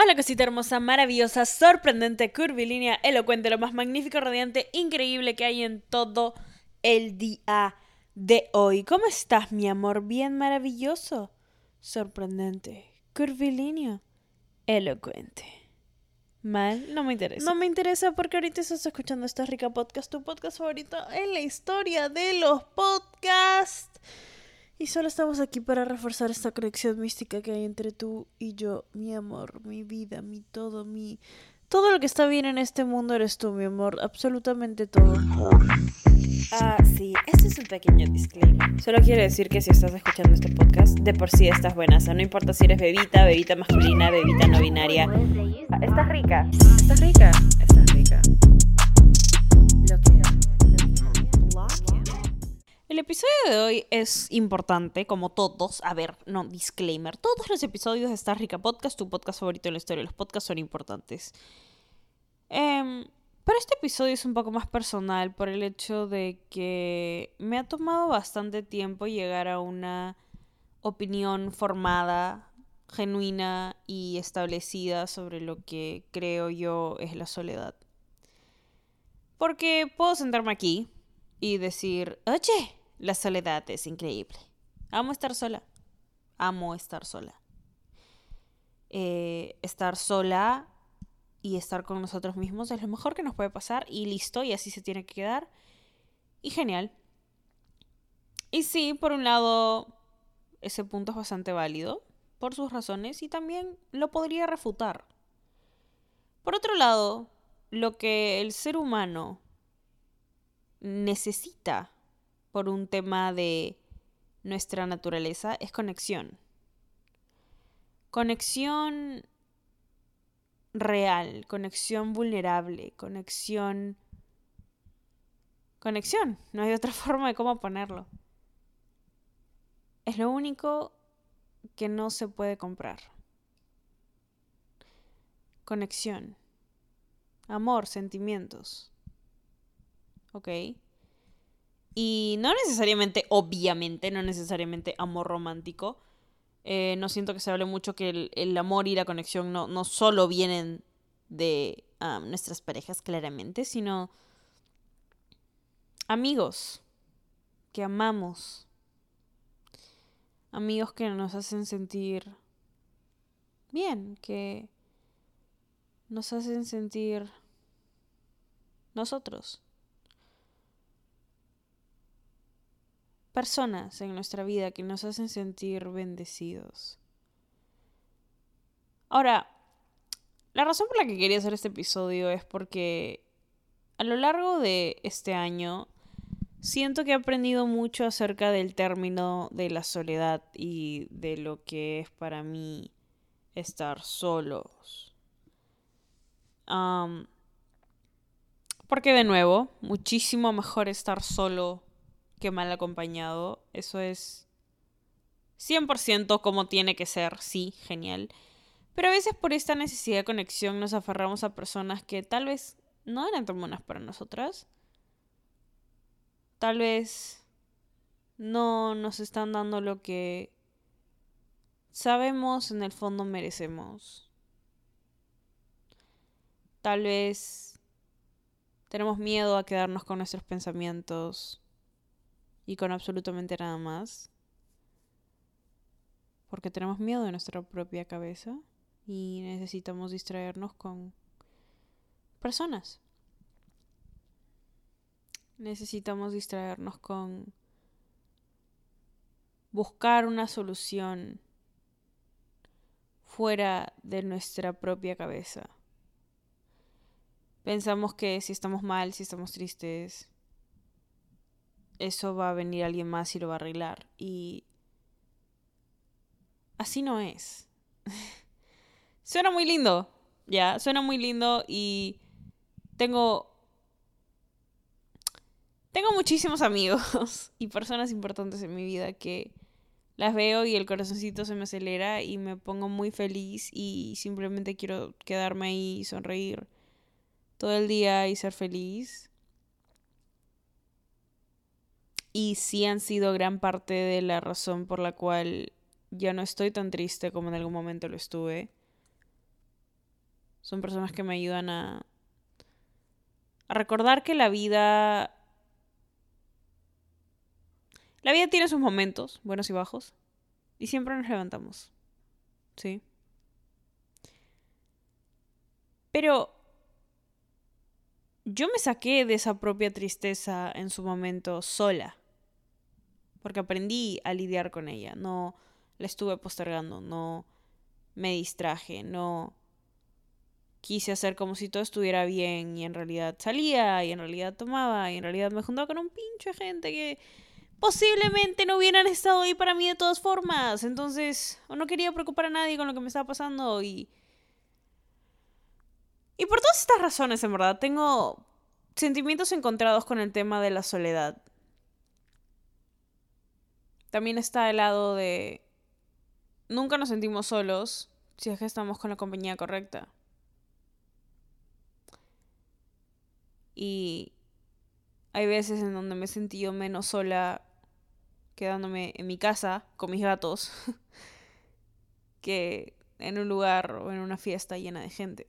Hola cosita hermosa, maravillosa, sorprendente, curvilínea, elocuente, lo más magnífico, radiante, increíble que hay en todo el día de hoy. ¿Cómo estás, mi amor? Bien maravilloso, sorprendente, curvilíneo, elocuente. Mal, no me interesa. No me interesa porque ahorita estás escuchando esta rica podcast, tu podcast favorito en la historia de los podcasts. Y solo estamos aquí para reforzar esta conexión mística que hay entre tú y yo, mi amor, mi vida, mi todo, mi... Todo lo que está bien en este mundo eres tú, mi amor, absolutamente todo. Ah, sí, este es un pequeño disclaimer. Solo quiero decir que si estás escuchando este podcast, de por sí estás buena. O sea, no importa si eres bebita, bebita masculina, bebita no binaria. Estás rica. Estás rica. Estás rica. El episodio de hoy es importante, como todos. A ver, no, disclaimer. Todos los episodios de Esta Rica Podcast, tu podcast favorito en la historia de los podcasts, son importantes. Eh, pero este episodio es un poco más personal por el hecho de que me ha tomado bastante tiempo llegar a una opinión formada, genuina y establecida sobre lo que creo yo es la soledad. Porque puedo sentarme aquí y decir, oye, la soledad es increíble. Amo estar sola. Amo estar sola. Eh, estar sola y estar con nosotros mismos es lo mejor que nos puede pasar y listo, y así se tiene que quedar. Y genial. Y sí, por un lado, ese punto es bastante válido por sus razones y también lo podría refutar. Por otro lado, lo que el ser humano necesita por un tema de nuestra naturaleza es conexión. Conexión real, conexión vulnerable, conexión... Conexión, no hay otra forma de cómo ponerlo. Es lo único que no se puede comprar. Conexión. Amor, sentimientos. ¿Ok? Y no necesariamente, obviamente, no necesariamente amor romántico. Eh, no siento que se hable mucho que el, amor y la conexión no, no solo vienen de nuestras parejas, claramente, sino amigos que amamos. Amigos que nos hacen sentir bien, que nos hacen sentir nosotros. Personas en nuestra vida que nos hacen sentir bendecidos. Ahora, la razón por la que quería hacer este episodio es porque a lo largo de este año siento que he aprendido mucho acerca del término de la soledad y de lo que es para mí estar solos. porque de nuevo, muchísimo mejor estar solo que mal acompañado. Eso es 100% como tiene que ser, sí, genial. Pero a veces por esta necesidad de conexión nos aferramos a personas que tal vez no eran tan buenas para nosotras. Tal vez no nos están dando lo que sabemos en el fondo merecemos. Tal vez tenemos miedo a quedarnos con nuestros pensamientos y con absolutamente nada más. Porque tenemos miedo de nuestra propia cabeza y necesitamos distraernos con personas. Necesitamos distraernos con buscar una solución fuera de nuestra propia cabeza. Pensamos que si estamos mal, si estamos tristes, eso va a venir alguien más y lo va a arreglar. Y así no es. Suena muy lindo. Ya, suena muy lindo y tengo tengo muchísimos amigos y personas importantes en mi vida que las veo y el corazoncito se me acelera y me pongo muy feliz y simplemente quiero quedarme ahí y sonreír todo el día y ser feliz. Y sí han sido gran parte de la razón por la cual ya no estoy tan triste como en algún momento lo estuve. Son personas que me ayudan a, a recordar que la vida la vida tiene sus momentos, buenos y bajos, y siempre nos levantamos. ¿Sí? Pero yo me saqué de esa propia tristeza en su momento sola, porque aprendí a lidiar con ella, no la estuve postergando, no me distraje, no quise hacer como si todo estuviera bien y en realidad salía y en realidad tomaba y en realidad me juntaba con un pinche gente que posiblemente no hubieran estado ahí para mí de todas formas. Entonces, no quería preocupar a nadie con lo que me estaba pasando y... Y por todas estas razones, en verdad, tengo sentimientos encontrados con el tema de la soledad. También está el lado de... Nunca nos sentimos solos si es que estamos con la compañía correcta. Y hay veces en donde me he sentido menos sola quedándome en mi casa con mis gatos que en un lugar o en una fiesta llena de gente.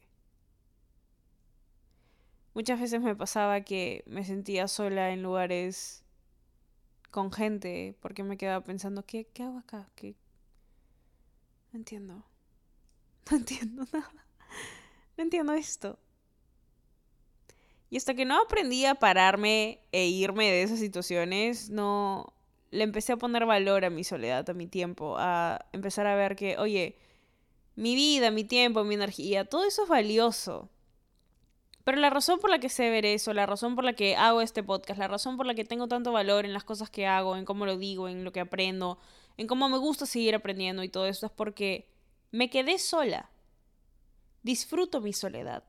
Muchas veces me pasaba que me sentía sola en lugares con gente porque me quedaba pensando, ¿qué, qué hago acá? ¿Qué? No entiendo. No entiendo nada. No entiendo esto. Y hasta que no aprendí a pararme e irme de esas situaciones, no, le empecé a poner valor a mi soledad, a mi tiempo, a empezar a ver que, oye, mi vida, mi tiempo, mi energía, todo eso es valioso. Pero la razón por la que sé ver eso, la razón por la que hago este podcast, la razón por la que tengo tanto valor en las cosas que hago, en cómo lo digo, en lo que aprendo, en cómo me gusta seguir aprendiendo y todo eso es porque me quedé sola. Disfruto mi soledad.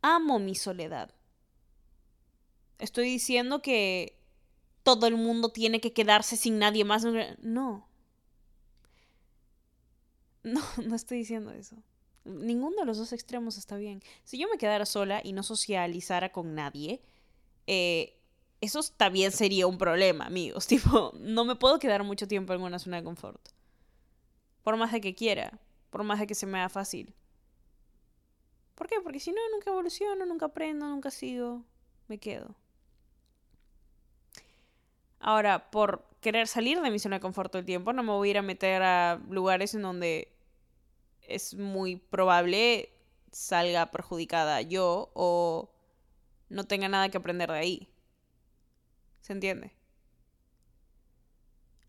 Amo mi soledad. Estoy diciendo que todo el mundo tiene que quedarse sin nadie más. No. No, no estoy diciendo eso. Ninguno de los dos extremos está bien. Si yo me quedara sola y no socializara con nadie, eh, eso también sería un problema, amigos. Tipo, no me puedo quedar mucho tiempo en una zona de confort. Por más de que quiera, por más de que se me haga fácil. ¿Por qué? Porque si no, nunca evoluciono, nunca aprendo, nunca sigo, me quedo. Ahora, por querer salir de mi zona de confort todo el tiempo, no me voy a ir a meter a lugares en donde es muy probable salga perjudicada yo o no tenga nada que aprender de ahí. ¿Se entiende?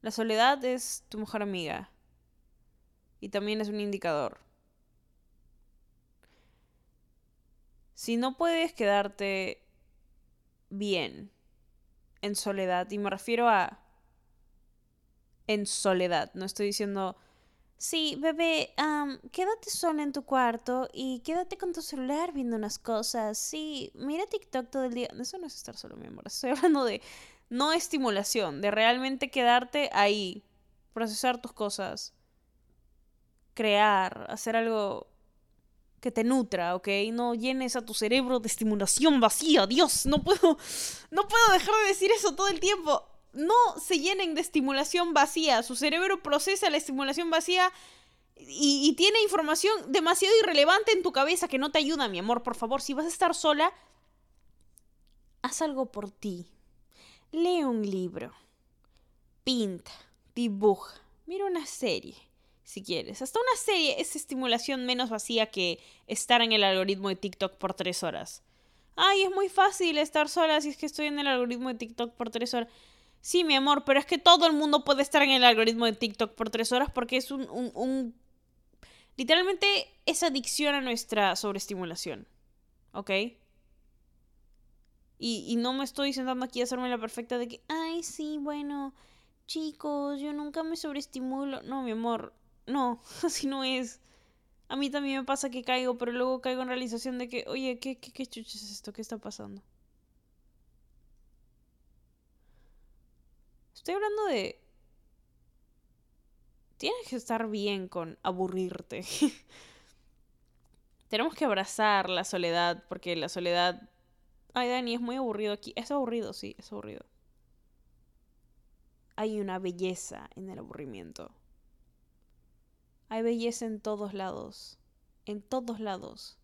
La soledad es tu mejor amiga y también es un indicador. Si no puedes quedarte bien en soledad. Y me refiero a en soledad. No estoy diciendo, sí, bebé, quédate sola en tu cuarto y quédate con tu celular viendo unas cosas. Sí, mira TikTok todo el día. Eso no es estar solo, mi amor. Estoy hablando de no estimulación, de realmente quedarte ahí, procesar tus cosas, crear, hacer algo que te nutra, ¿ok? No llenes a tu cerebro de estimulación vacía. Dios, no puedo, no puedo dejar de decir eso todo el tiempo. No se llenen de estimulación vacía. Su cerebro procesa la estimulación vacía y, tiene información demasiado irrelevante en tu cabeza que no te ayuda, mi amor. Por favor, si vas a estar sola, haz algo por ti. Lee un libro. Pinta. Dibuja. Mira una serie si quieres. Hasta una serie es estimulación menos vacía que estar en el algoritmo de TikTok por tres horas. Ay, es muy fácil estar sola si es que estoy en el algoritmo de TikTok por tres horas. Sí, mi amor, pero es que todo el mundo puede estar en el algoritmo de TikTok por tres horas porque es un... un, Literalmente es adicción a nuestra sobreestimulación. ¿Ok? Y, y no me estoy sentando aquí a hacerme la perfecta de que, ay, sí, bueno, chicos, yo nunca me sobreestimulo. No, mi amor, no, así no es. A mí también me pasa que caigo, pero luego caigo en realización de que, oye, ¿qué, qué, qué chuches es esto? ¿Qué está pasando? Estoy hablando de... Tienes que estar bien con aburrirte. Tenemos que abrazar la soledad, porque la soledad... Ay, Dani, es muy aburrido aquí. Es aburrido, sí, es aburrido. Hay una belleza en el aburrimiento. Hay belleza en todos lados. En todos lados.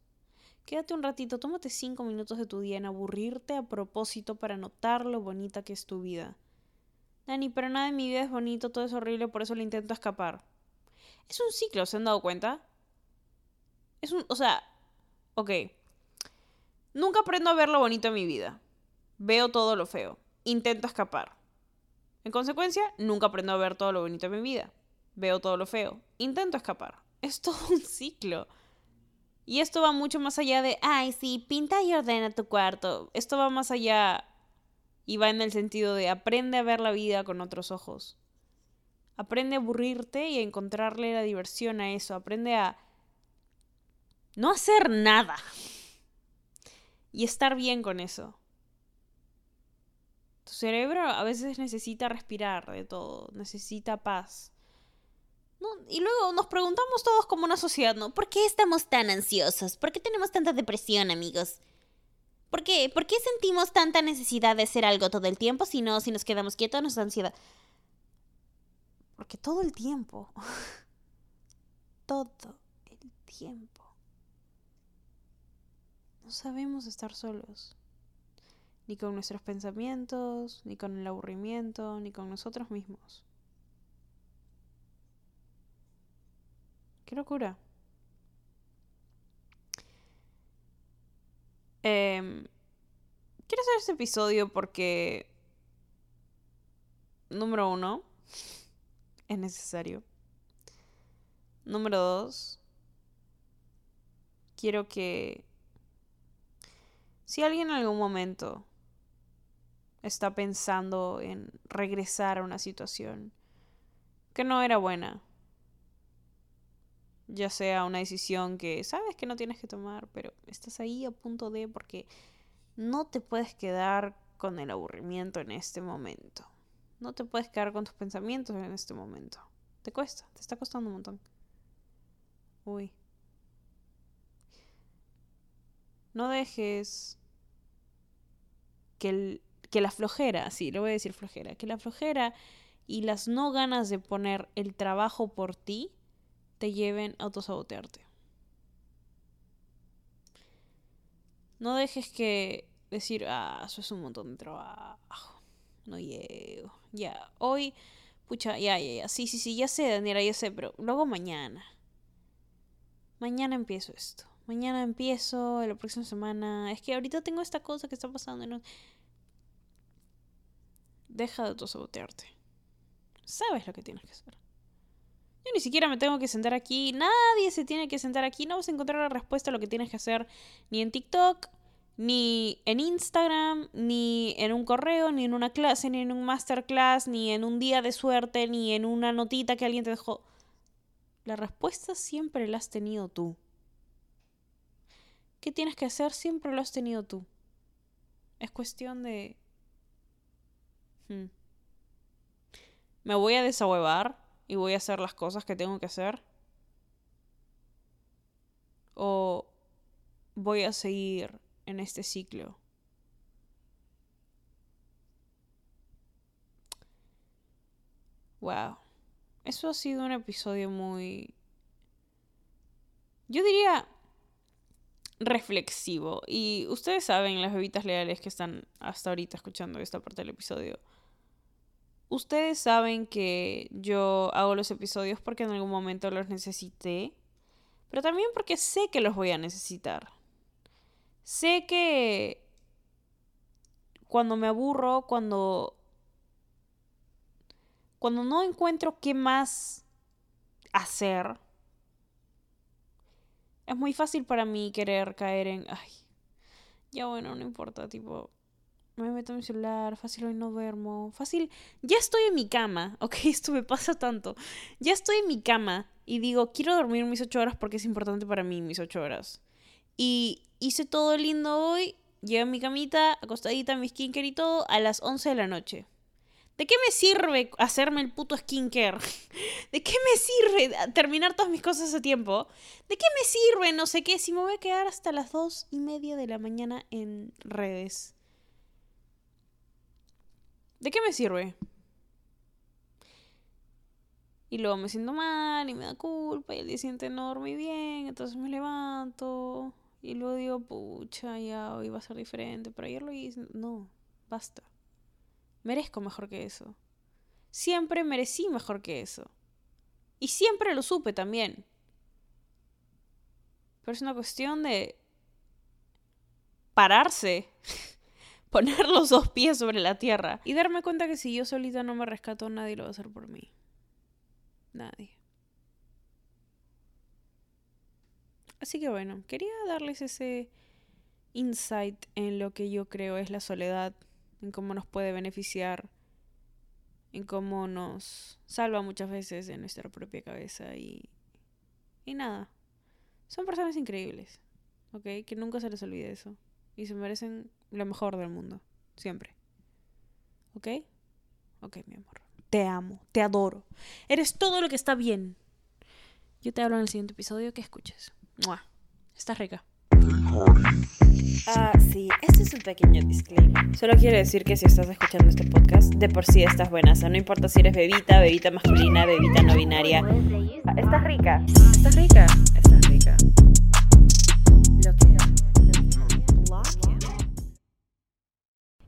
Quédate un ratito, tómate cinco minutos de tu día en aburrirte a propósito para notar lo bonita que es tu vida. Dani, pero nada en mi vida es bonito, todo es horrible, por eso le intento escapar. Es un ciclo, ¿se han dado cuenta? Es un, o sea, ok. Nunca aprendo a ver lo bonito en mi vida. Veo todo lo feo. Intento escapar. En consecuencia, nunca aprendo a ver todo lo bonito en mi vida veo todo lo feo, intento escapar. Es todo un ciclo. Y esto va mucho más allá de, ay, sí, pinta y ordena tu cuarto. Esto va más allá y va en el sentido de aprende a ver la vida con otros ojos. Aprende a aburrirte y a encontrarle la diversión a eso. Aprende a no hacer nada. Y estar bien con eso. Tu cerebro a veces necesita respirar de todo, necesita paz. Y luego nos preguntamos todos como una sociedad, ¿no? ¿Por qué estamos tan ansiosos? ¿Por qué tenemos tanta depresión, amigos? ¿Por qué? ¿Por qué sentimos tanta necesidad de hacer algo todo el tiempo si no, si nos quedamos quietos nos da ansiedad? Porque todo el tiempo, todo el tiempo, no sabemos estar solos. Ni con nuestros pensamientos, ni con el aburrimiento, ni con nosotros mismos. Qué locura. Em, quiero hacer este episodio porque, número uno, es necesario. Número dos, quiero que si alguien en algún momento está pensando en regresar a una situación que no era buena, ya sea una decisión que sabes que no tienes que tomar, pero estás ahí a punto de porque no te puedes quedar con el aburrimiento en este momento. No te puedes quedar con tus pensamientos en este momento. Te cuesta, te está costando un montón. Uy. No dejes que, que la flojera, sí, le voy a decir flojera, que la flojera y las no ganas de poner el trabajo por ti te lleven a autosabotearte. No dejes que decir, ah, eso es un montón de trabajo. No llego. Ya, hoy, pucha, ya, ya, ya. Sí, sí, sí, ya sé, Daniela, ya sé, pero luego mañana. Mañana empiezo esto. Mañana empiezo, la próxima semana. Es que ahorita tengo esta cosa que está pasando. No... Deja de autosabotearte. Sabes lo que tienes que hacer. Yo ni siquiera me tengo que sentar aquí, nadie se tiene que sentar aquí, no vas a encontrar la respuesta a lo que tienes que hacer ni en TikTok, ni en Instagram, ni en un correo, ni en una clase, ni en un masterclass, ni en un día de suerte, ni en una notita que alguien te dejó. La respuesta siempre la has tenido tú. ¿Qué tienes que hacer? Siempre lo has tenido tú. Es cuestión de... Hmm. Me voy a desahuevar y voy a hacer las cosas que tengo que hacer? ¿O voy a seguir en este ciclo? Wow. Eso ha sido un episodio muy... Yo diría reflexivo. Y ustedes saben, las bebitas leales que están hasta ahorita escuchando esta parte del episodio Ustedes saben que yo hago los episodios porque en algún momento los necesité, pero también porque sé que los voy a necesitar. Sé que cuando me aburro, cuando cuando no encuentro qué más hacer, es muy fácil para mí querer caer en, ay, ya bueno, no importa, tipo, me meto en mi celular, fácil hoy no duermo, fácil, ya estoy en mi cama, ok, esto me pasa tanto, ya estoy en mi cama y digo, quiero dormir mis ocho horas porque es importante para mí mis ocho horas. Y hice todo lindo hoy, llegué a mi camita, acostadita, mi skincare y todo, a las 11 de la noche. ¿De qué me sirve hacerme el puto skincare? ¿De qué me sirve terminar todas mis cosas a tiempo? ¿De qué me sirve no sé qué si me voy a quedar hasta las dos y media de la mañana en redes? ¿De qué me sirve? Y luego me siento mal y me da culpa y el día siguiente no dormí bien, entonces me levanto y luego digo, pucha, ya hoy va a ser diferente, pero ayer lo hice. No, basta. Merezco mejor que eso. Siempre merecí mejor que eso. Y siempre lo supe también. Pero es una cuestión de pararse, poner los dos pies sobre la tierra y darme cuenta que si yo solita no me rescato, nadie lo va a hacer por mí. Nadie. Así que bueno, quería darles ese insight en lo que yo creo es la soledad en cómo nos puede beneficiar, en cómo nos salva muchas veces de nuestra propia cabeza y, y nada. Son personas increíbles, ¿ok? Que nunca se les olvide eso. Y se merecen lo mejor del mundo, siempre. ¿Ok? Ok, mi amor. Te amo, te adoro. Eres todo lo que está bien. Yo te hablo en el siguiente episodio que escuches. ¡Mua! Estás rica. Ah, sí, este es un pequeño disclaimer. Solo quiero decir que si estás escuchando este podcast, de por sí estás buena. O sea, no importa si eres bebita, bebita masculina, bebita no binaria. Ah, estás rica. Estás rica. Estás rica.